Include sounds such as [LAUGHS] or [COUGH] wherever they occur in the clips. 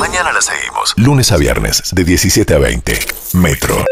Mañana la seguimos. Lunes a viernes, de 17 a 20. Metro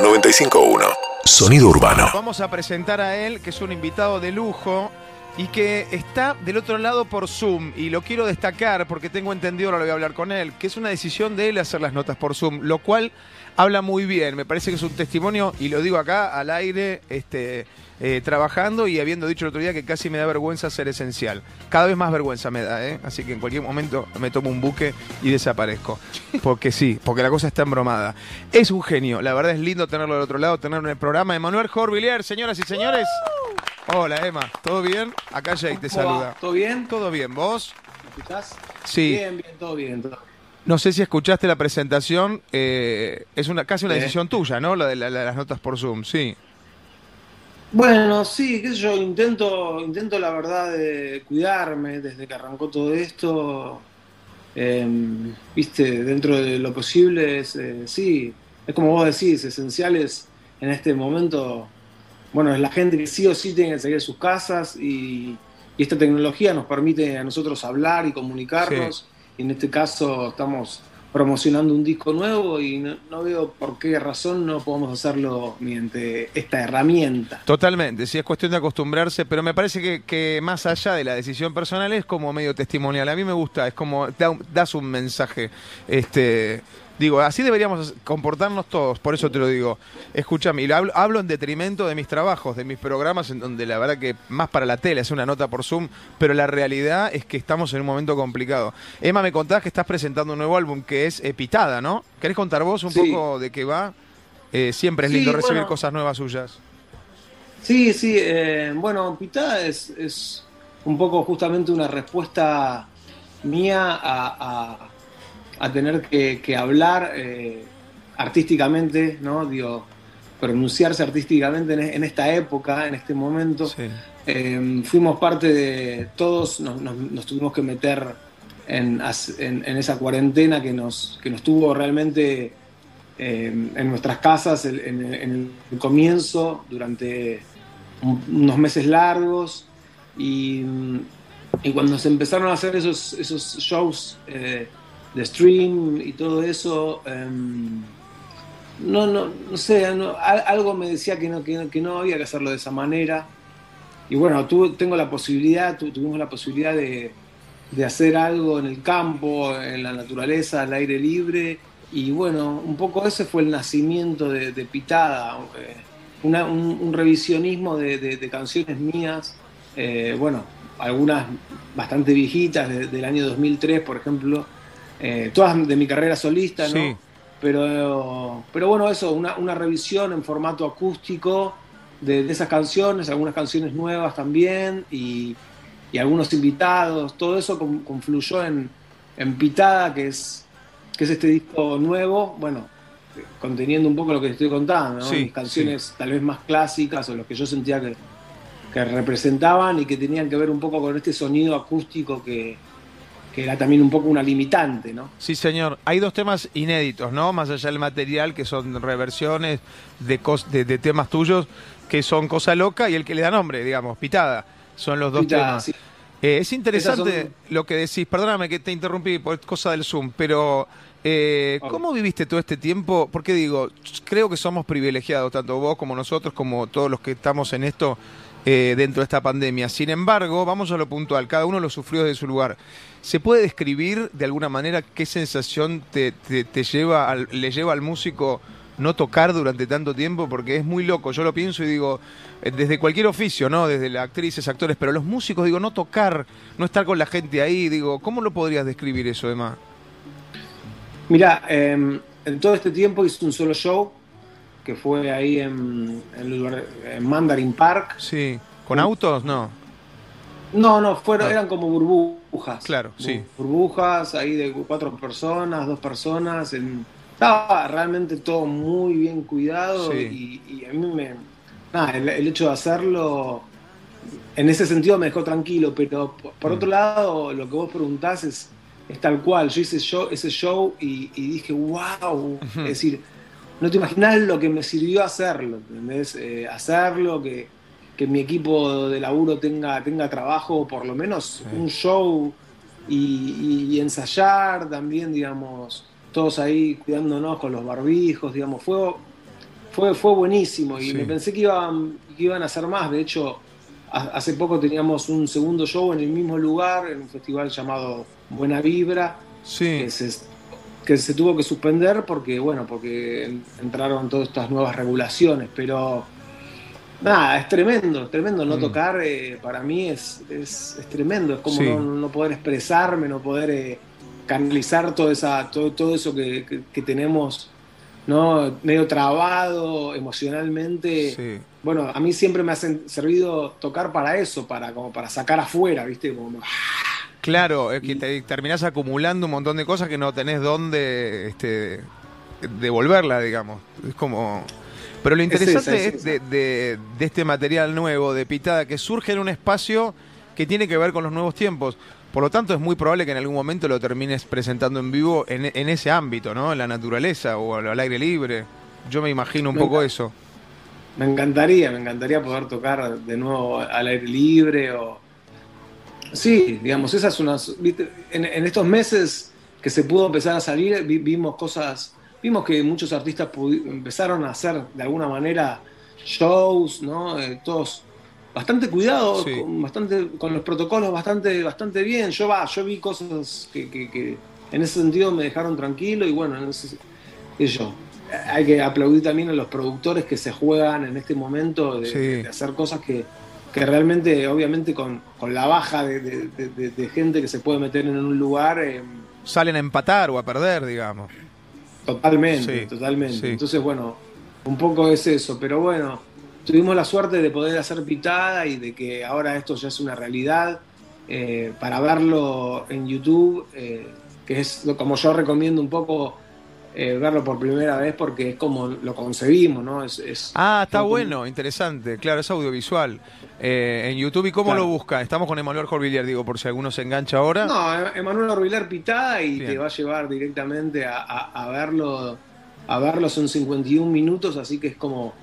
95.1. Sonido urbano. Vamos a presentar a él, que es un invitado de lujo y que está del otro lado por Zoom. Y lo quiero destacar porque tengo entendido, ahora lo voy a hablar con él, que es una decisión de él hacer las notas por Zoom, lo cual habla muy bien. Me parece que es un testimonio, y lo digo acá al aire, este, eh, trabajando y habiendo dicho el otro día que casi me da vergüenza ser esencial. Cada vez más vergüenza me da, ¿eh? Así que en cualquier momento me tomo un buque y desaparezco. [LAUGHS] Porque sí, porque la cosa está embromada. Es un genio, la verdad es lindo tenerlo del otro lado, tenerlo en el programa. Emanuel Jorvillier, señoras y señores. Hola Emma, ¿todo bien? Acá Jake te saluda. ¿Todo bien? ¿Todo bien? ¿Vos? ¿Me escuchás? Sí. Bien, bien, todo bien. todo- No sé si escuchaste la presentación, eh, es una casi una Eh. decisión tuya, ¿no? La de la- la- las notas por Zoom, sí. Bueno, sí, qué sé yo, intento, intento la verdad de cuidarme desde que arrancó todo esto. Em, Viste, dentro de lo posible, es, eh, sí, es como vos decís, esenciales en este momento. Bueno, es la gente que sí o sí tiene que salir de sus casas y, y esta tecnología nos permite a nosotros hablar y comunicarnos. En este caso estamos promocionando un disco nuevo y no, no veo por qué razón no podemos hacerlo mediante esta herramienta. Totalmente, sí, es cuestión de acostumbrarse, pero me parece que, más allá de la decisión personal es como medio testimonial. A mí me gusta, es como da das un mensaje. Este, digo, así deberíamos comportarnos todos, por eso te lo digo. Escúchame, y lo hablo, hablo en detrimento de mis trabajos, de mis programas, en donde la verdad que más para la tele, es una nota por Zoom, pero la realidad es que estamos en un momento complicado. Emma, me contabas que estás presentando un nuevo álbum que es eh, Pitada, ¿no? ¿Querés contar vos un Sí. poco de qué va? Eh, siempre es Sí, lindo recibir bueno. cosas nuevas suyas. Sí, sí, eh, bueno, Pitada es, es un poco justamente una respuesta mía a, a- a tener que, que hablar eh, artísticamente, ¿no? Digo, pronunciarse artísticamente en, en esta época, en este momento. Sí. Eh, fuimos parte de todos, nos, nos- nos tuvimos que meter en, as- en- en esa cuarentena que nos, que nos tuvo realmente eh, en nuestras casas el- en, en el comienzo, durante un- unos meses largos. Y, y cuando se empezaron a hacer esos, esos shows eh, de stream y todo eso, em, no, no, no sé, algo me decía que no, que, no, que no había que hacerlo de esa manera. Y bueno, tuve- tengo la posibilidad, tu- tuvimos la posibilidad de, de hacer algo en el campo, en la naturaleza, al aire libre. Y bueno, un poco ese fue el nacimiento de, Pitada, eh, una- un, revisionismo de, canciones mías, eh, bueno, algunas bastante viejitas, de- del año 2003, por ejemplo, eh, todas de mi carrera solista, ¿no? Sí. Pero, pero bueno, eso, una, una revisión en formato acústico de, de esas canciones, algunas canciones nuevas también y, y algunos invitados, todo eso con- confluyó en, en Pitada, que es, que es este disco nuevo, bueno, conteniendo un poco lo que te estoy contando, ¿no? Sí, Mis canciones tal vez más clásicas o los que yo sentía que, que representaban y que tenían que ver un poco con este sonido acústico que, que era también un poco una limitante, ¿no? Sí, señor. Hay dos temas inéditos, ¿no? Más allá del material, que son reversiones de, cos- de, de temas tuyos, que son Cosa Loca y el que le da nombre, digamos, Pitada. Son los dos Pitada, temas. sí. Eh, es interesante son- lo que decís, perdóname que te interrumpí por cosa del Zoom, pero eh. ¿cómo viviste todo este tiempo? Porque digo, creo que somos privilegiados, tanto vos como nosotros, como todos los que estamos en esto eh, dentro de esta pandemia. Sin embargo, vamos a lo puntual, cada uno lo sufrió desde su lugar. ¿Se puede describir de alguna manera qué sensación te, lleva al- le lleva al músico no tocar durante tanto tiempo? Porque es muy loco, yo lo pienso y digo, eh, desde cualquier oficio, ¿no? Desde las actrices, actores, pero los músicos, digo, no tocar, no estar con la gente ahí, digo, ¿cómo lo podrías describir eso, Emma? Mira, eh, en todo este tiempo hice un solo show que fue ahí en, Mandarin Park. Sí. ¿Con autos? No. No, no, fueron, Ah. eran como burbujas. Claro, sí. Burbujas ahí de cuatro personas, dos personas. en- estaba realmente todo muy bien cuidado Sí. y, y a mí me. Nada, el, el hecho de hacerlo en ese sentido me dejó tranquilo, pero por, por Mm. otro lado, lo que vos preguntás es, es tal cual. Yo hice show, ese show y, y dije, wow. Es decir, no te imaginas lo que me sirvió hacerlo, ¿entendés? Eh, hacerlo, que, que mi equipo de laburo tenga, tenga trabajo, por lo menos un show y, y ensayar también, digamos, todos ahí cuidándonos con los barbijos, digamos, fue, fue, fue buenísimo y Sí. me pensé que iban, que iban a hacer más, de hecho, ha- hace poco teníamos un segundo show en el mismo lugar, en un festival llamado Buena Vibra, Sí. que se, que se tuvo que suspender porque, bueno, porque en- entraron todas estas nuevas regulaciones, pero nada, es tremendo, es tremendo no Mm. tocar, eh, para mí es, es, es tremendo, es como Sí. no, no poder expresarme, no poder eh, canalizar todo, esa, todo, todo eso que, que- que tenemos, ¿no? medio trabado emocionalmente. Sí. Bueno, a mí siempre me ha servido tocar para eso, para, como para sacar afuera, ¿viste? Como, Claro, es que te terminás acumulando un montón de cosas que no tenés dónde este, devolverla, digamos. Es como. Pero lo Es esa, interesante es es de, de- de este material nuevo de Pitada que surge en un espacio que tiene que ver con los nuevos tiempos. Por lo tanto, es muy probable que en algún momento lo termines presentando en vivo en, en ese ámbito, ¿no? En la naturaleza o al, al aire libre. Yo me imagino un Me poco eso. Me encantaría, me encantaría poder tocar de nuevo al aire libre o... Sí, digamos, esas son unas... En, en estos meses que se pudo empezar a salir, vi- vimos cosas, vimos que muchos artistas empezaron a hacer de alguna manera shows, ¿no? Eh, todos bastante cuidados, Sí. con, bastante, con los protocolos bastante, bastante bien. Yo va, yo vi cosas que, que- que en ese sentido me dejaron tranquilo y bueno, qué sé yo. Hay que aplaudir también a los productores que se juegan en este momento de, Sí. de hacer cosas que, que realmente, obviamente, con, con la baja de, de- de- de- de gente que se puede meter en un lugar, eh, Salen a empatar o a perder, digamos. totalmente, Sí, totalmente. sí. Entonces, bueno, un poco es eso, pero bueno, tuvimos la suerte de poder hacer pitada y de que ahora esto ya es una realidad. eh, para verlo en YouTube, eh, que es como yo recomiendo un poco eh, verlo por primera vez porque es como lo concebimos, ¿no? Es, es- Ah, está como- bueno, interesante. Claro, es audiovisual. Eh, en YouTube, ¿y cómo Claro. lo busca? Estamos con Emanuel Jorvillier, digo, por si alguno se engancha ahora. No, Em- Emanuel Orbilar pitada y Bien. te va a llevar directamente a, a- a verlo. A verlo son 51 minutos, así que es como.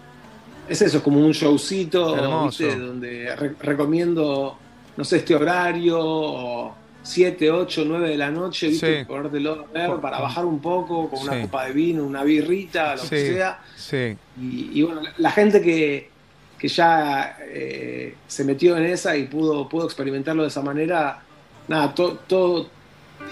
Es eso, es como un showcito. ¿viste? Donde re- recomiendo, no sé, este horario, o 7, 8, 9 de la noche, ¿viste? Sí. Ponértelo a ver para bajar un poco, con una Sí. copa de vino, una birrita, lo Sí. que sea. Sí. Y, y bueno, la gente que, que ya eh, se metió en esa y pudo, pudo experimentarlo de esa manera, nada, todo, todo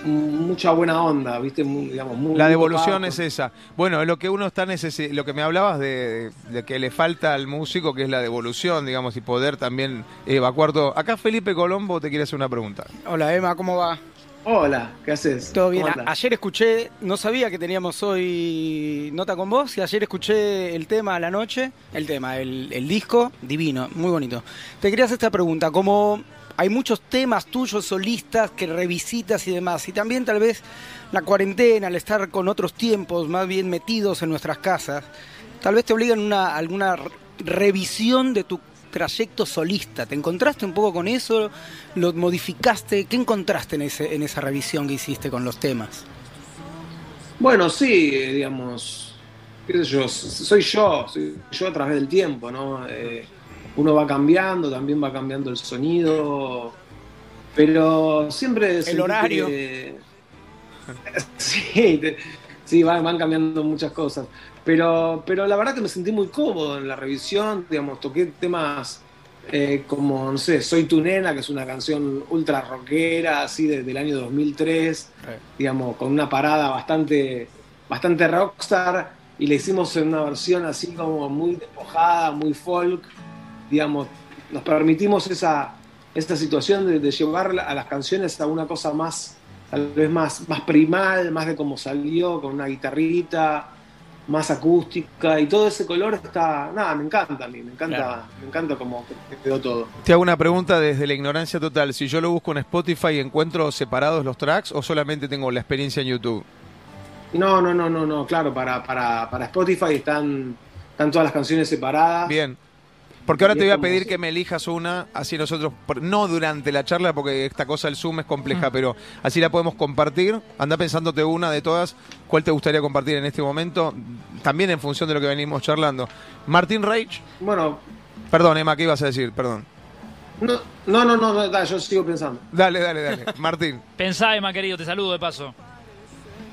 mucha buena onda, ¿viste? Muy, digamos, muy, La devolución es esa. Bueno, lo que uno está necesi- lo que me hablabas de, de que le falta al músico, que es la devolución, digamos, y poder también evacuar todo. Acá Felipe Colombo te quiere hacer una pregunta. Hola Emma, ¿cómo va? Hola, ¿qué haces? Todo bien. Ayer escuché, no sabía que teníamos hoy nota con vos, y ayer escuché el tema a la noche, el tema, el, el disco, divino, muy bonito. Te quería hacer esta pregunta, como hay muchos temas tuyos solistas que revisitas y demás, y también tal vez la cuarentena, al estar con otros tiempos más bien metidos en nuestras casas, tal vez te obligan una, alguna re- revisión de tu trayecto solista. ¿Te encontraste un poco con eso? ¿Lo modificaste? ¿Qué encontraste en, ese, esa revisión que hiciste con los temas? Bueno, sí, eh, digamos, qué sé yo, soy yo, soy yo a través del tiempo, ¿no? Eh, uno va cambiando, también va cambiando el sonido, pero siempre... sentí horario. que- [LAUGHS] sí, te- sí, van, van cambiando muchas cosas, pero, pero la verdad que me sentí muy cómodo en la revisión, digamos, toqué temas... eh, como, no sé, Soy tu nena, que es una canción ultra rockera, así de- del año 2003, digamos, con una parada bastante, bastante rockstar y le hicimos en una versión así como muy despojada, muy folk, digamos, nos permitimos esa, esta situación de, de llevar a las canciones a una cosa más, tal vez más, más primal, más de cómo salió, con una guitarrita, más acústica y todo ese color está, nada, me encanta a mí, me encanta, Claro. me encanta cómo quedó todo. Te hago una pregunta desde la ignorancia total. Si yo lo busco en Spotify, ¿encuentro separados los tracks o solamente tengo la experiencia en YouTube? No, no, no, no, no, claro, para, para, para Spotify están, están todas las canciones separadas. Bien. Porque ahora te voy a pedir que me elijas una, así nosotros, por- no durante la charla, porque esta cosa del Zoom es compleja, pero así la podemos compartir. Anda pensándote una de todas, ¿cuál te gustaría compartir en este momento? También en función de lo que venimos charlando. Martín Reich, Bueno, perdón, Emma, ¿qué ibas a decir? Perdón. No, no, no, no, da, yo sigo pensando. Dale, dale, dale. Martín. Pensá, Emma, querido, te saludo de paso.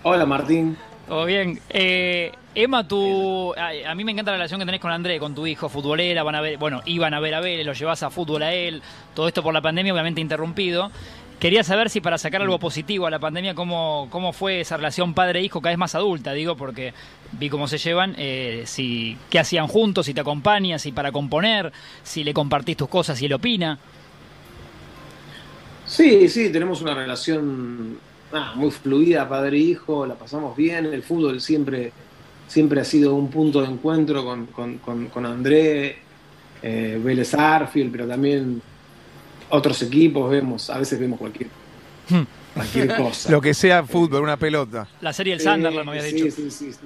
Hola, Martín. Todo bien. Eh, Emma, tú, a, a mí me encanta la relación que tenés con André, con tu hijo, futbolera, van a ver, bueno, iban a ver a Vélez, lo llevas a fútbol a él, todo esto por la pandemia obviamente interrumpido. Quería saber si para sacar algo positivo a la pandemia, cómo, cómo fue esa relación padre-hijo cada vez más adulta, digo, porque vi cómo se llevan, eh, si, qué hacían juntos, si te acompañas, si para componer, si le compartís tus cosas, si él opina. Sí, sí, tenemos una relación ah, muy fluida, padre-hijo, la pasamos bien, el fútbol siempre, siempre ha sido un punto de encuentro con, con, con, con André, eh, Vélez Arfield, pero también otros equipos vemos, a veces vemos cualquier, cualquier [LAUGHS] cosa. Lo que sea fútbol, una pelota. La serie El Sí, Sunderland, me habías sí, dicho. Sí, sí, sí.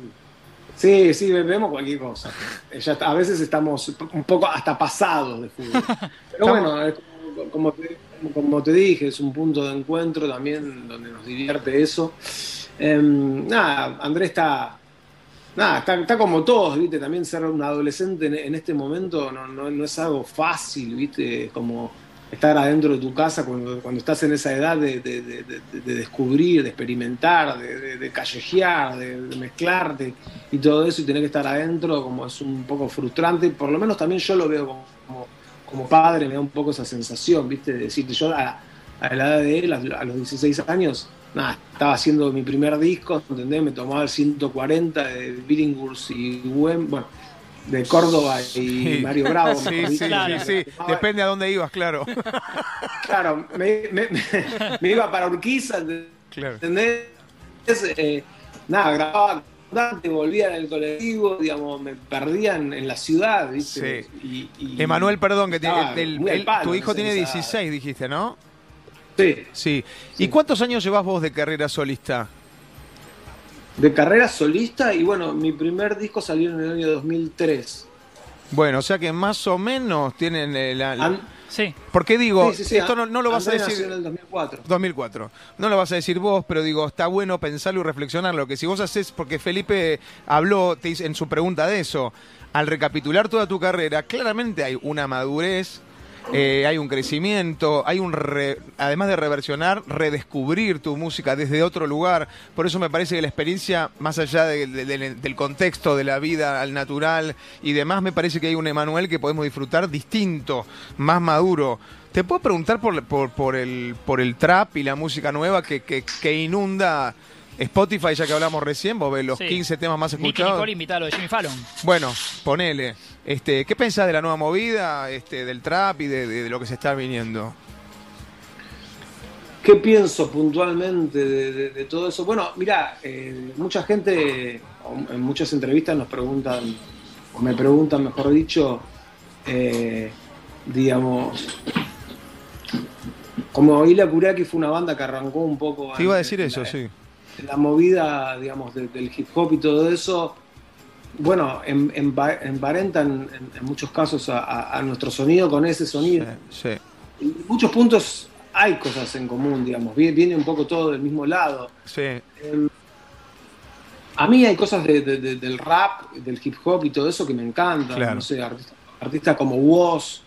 Sí, sí, vemos cualquier cosa. Eh, ya está- a veces estamos un poco hasta pasados de fútbol. [LAUGHS] Pero bueno, es como, como te, como te dije, es un punto de encuentro también donde nos divierte eso. Em, nada, Andrés está, nada, está, está como todos, ¿viste? También ser un adolescente en, este momento no, no, no es algo fácil, ¿viste? Como estar adentro de tu casa cuando, cuando estás en esa edad de, de- de- de- de descubrir, de experimentar, de, callejear, de, mezclarte y todo eso y tener que estar adentro como es un poco frustrante, por lo menos también yo lo veo como, como padre, me da un poco esa sensación, ¿viste? De decir, yo a, a la edad de él, a, los 16 años, nada, estaba haciendo mi primer disco, ¿entendés? Me tomaba el 140 de Billinghurst y Wem, bueno, de Córdoba y Sí. Mario Bravo. [LAUGHS] Sí, sí. Claro. sí, sí. Depende a dónde ibas, claro. [LAUGHS] Claro, me, me- me- me iba para Urquiza, Claro. ¿entendés? Eh, nada, grababa bastante, volvía en el colectivo, digamos, me perdían en la ciudad, ¿viste? Sí. Y- y- Emanuel, perdón, que tiene, estaba el- muy al el- palo tu hijo tiene en esa- 16, dijiste, ¿no? Sí, Sí. ¿Y Sí. cuántos años llevas vos de carrera solista? de carrera solista y bueno, mi primer disco salió en el año 2003. Bueno, o sea que más o menos tienen eh, la... la- Sí. ¿Por qué digo? sí, sí, sí, esto no, no lo vas a decir... nació en el 2004. 2004. No lo vas a decir vos, pero digo, está bueno pensarlo y reflexionarlo. Que si vos haces, porque Felipe habló te en su pregunta de eso, al recapitular toda tu carrera, claramente hay una madurez, eh, hay un crecimiento, hay un, re- además de reversionar, redescubrir tu música desde otro lugar. Por eso me parece que la experiencia, más allá de- de- de- del contexto de la vida al natural y demás, me parece que hay un Emanuel que podemos disfrutar distinto, más maduro. Te puedo preguntar por, el, por el trap y la música nueva que, que inunda Spotify, ya que hablamos recién, vos ves los Sí. 15 temas más Nicky escuchados. Nicole invita a lo de Jimmy Fallon. Bueno, ponele. Este, ¿Qué pensás de la nueva movida, este, del trap y de, de- de lo que se está viniendo? ¿Qué pienso puntualmente de, de- de todo eso? Bueno, mira, mucha gente, o en muchas entrevistas nos preguntan, o me preguntan, mejor dicho, eh, digamos, como Ila Kuraki fue una banda que arrancó un poco... Te iba a antes decir de eso, la- sí. La movida, digamos, de- del hip hop y todo eso, bueno, empa- emparentan en, en muchos casos a, nuestro sonido con ese sonido. Sí. En muchos puntos hay cosas en común, digamos, viene, viene un poco todo del mismo lado. sí. Em, a mí hay cosas de- de- de- del rap, del hip hop y todo eso que me encantan. Claro. No sé, artistas, artistas como Woz,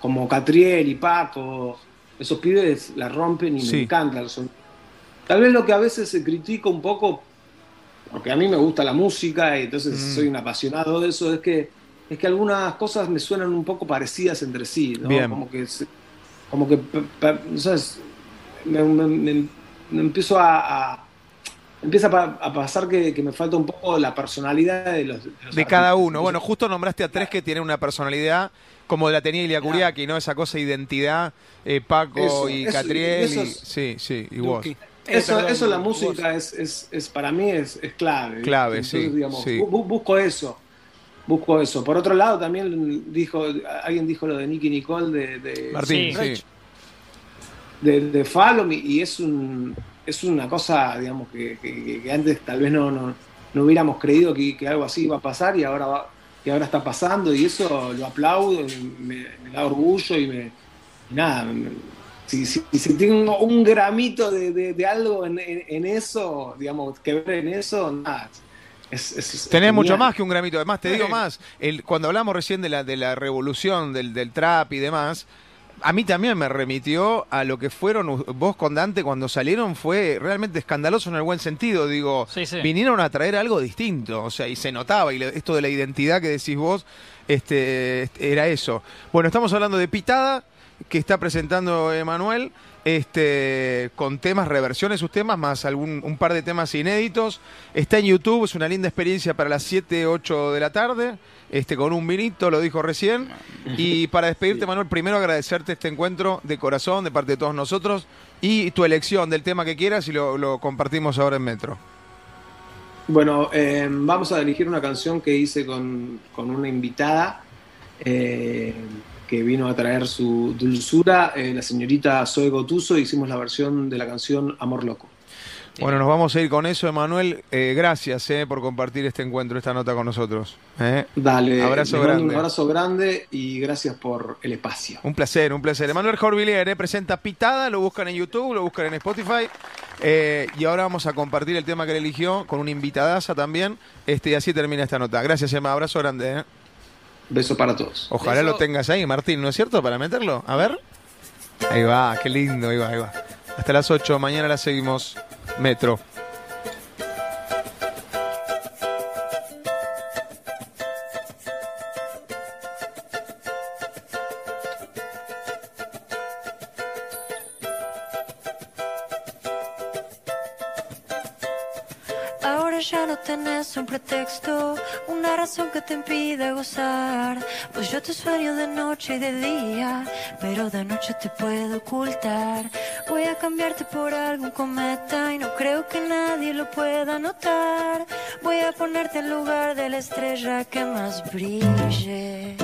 como Catriel y Paco, esos pibes la rompen y Sí. me encantan. Son- Tal vez lo que a veces se critica un poco, porque a mí me gusta la música y entonces Mm. soy un apasionado de eso, es que, es que algunas cosas me suenan un poco parecidas entre sí, ¿no? Bien. Como que, como que, ¿sabes? Me, me- me- me empiezo a, a- empieza a pasar que, que me falta un poco la personalidad de los de, los De cada uno. Bueno, justo nombraste a tres que tienen una personalidad como la tenía Ilia Kuriaki, ¿no? Esa cosa de identidad, eh, Paco Eso, y eso, Catriel. eso y- sí, sí, y vos. Eh, Eso, perdón, eso la música es, es, es para mí es, es clave. Clave, Entonces, sí, digamos, sí. bu- bu- busco eso. Busco eso. Por otro lado, también dijo, alguien dijo lo de Nicky Nicole de, de, Martín, Sí. sí. de, de Fallon y, y es un es una cosa, digamos, que, que- que antes tal vez no, no, no hubiéramos creído que, que algo así iba a pasar y ahora va, que ahora está pasando y eso lo aplaudo, y me, me da orgullo y me y nada, me- si, si, si tengo un gramito de, de- de algo en, en- en eso, digamos, que ver en eso, nada. Es, es- es Tenés mucho más que un gramito. Además, te digo más, el, cuando hablamos recién de la, de la revolución del, del trap y demás, a mí también me remitió a lo que fueron vos con Dante cuando salieron, fue realmente escandaloso en el buen sentido, digo, Sí, sí. vinieron a traer algo distinto, o sea, y se notaba, y le- esto de la identidad que decís vos, este, este, era eso. Bueno, estamos hablando de Pitada, que está presentando Emanuel, este, con temas, reversiones, sus temas, más algún, un par de temas inéditos. Está en YouTube, es una linda experiencia para las 7, 8 de la tarde, este, con un vinito, lo dijo recién. Y para despedirte, Manuel, primero agradecerte este encuentro de corazón, de parte de todos nosotros, y tu elección del tema que quieras y lo, lo compartimos ahora en Metro. Bueno, eh, vamos a elegir una canción que hice con, con una invitada eh, que vino a traer su dulzura, eh, la señorita Zoe Gotuso. Hicimos la versión de la canción Amor Loco. Bueno, nos vamos a ir con eso, Emanuel. Eh, gracias eh, por compartir este encuentro, esta nota con nosotros. eh. Dale, Abrazo grande. un abrazo grande y gracias por el espacio. Un placer, un placer. Emanuel Jorvillier eh, presenta Pitada, lo buscan en YouTube, lo buscan en Spotify. y ahora vamos a compartir el tema que él eligió con una invitadaza también. Este, y así termina esta nota. Gracias, Emma. Abrazo grande. Beso para todos. Ojalá Beso. lo tengas ahí, Martín, ¿no es cierto? Para meterlo. A ver. Ahí va, qué lindo, ahí va, ahí va. Hasta las 8, mañana la seguimos. Metro. Ya no tenés un pretexto, una razón que te impide gozar. Pues yo te sueño de noche y de día, pero de noche te puedo ocultar. Voy a cambiarte por algún cometa y no creo que nadie lo pueda notar. Voy a ponerte en lugar de la estrella que más brille.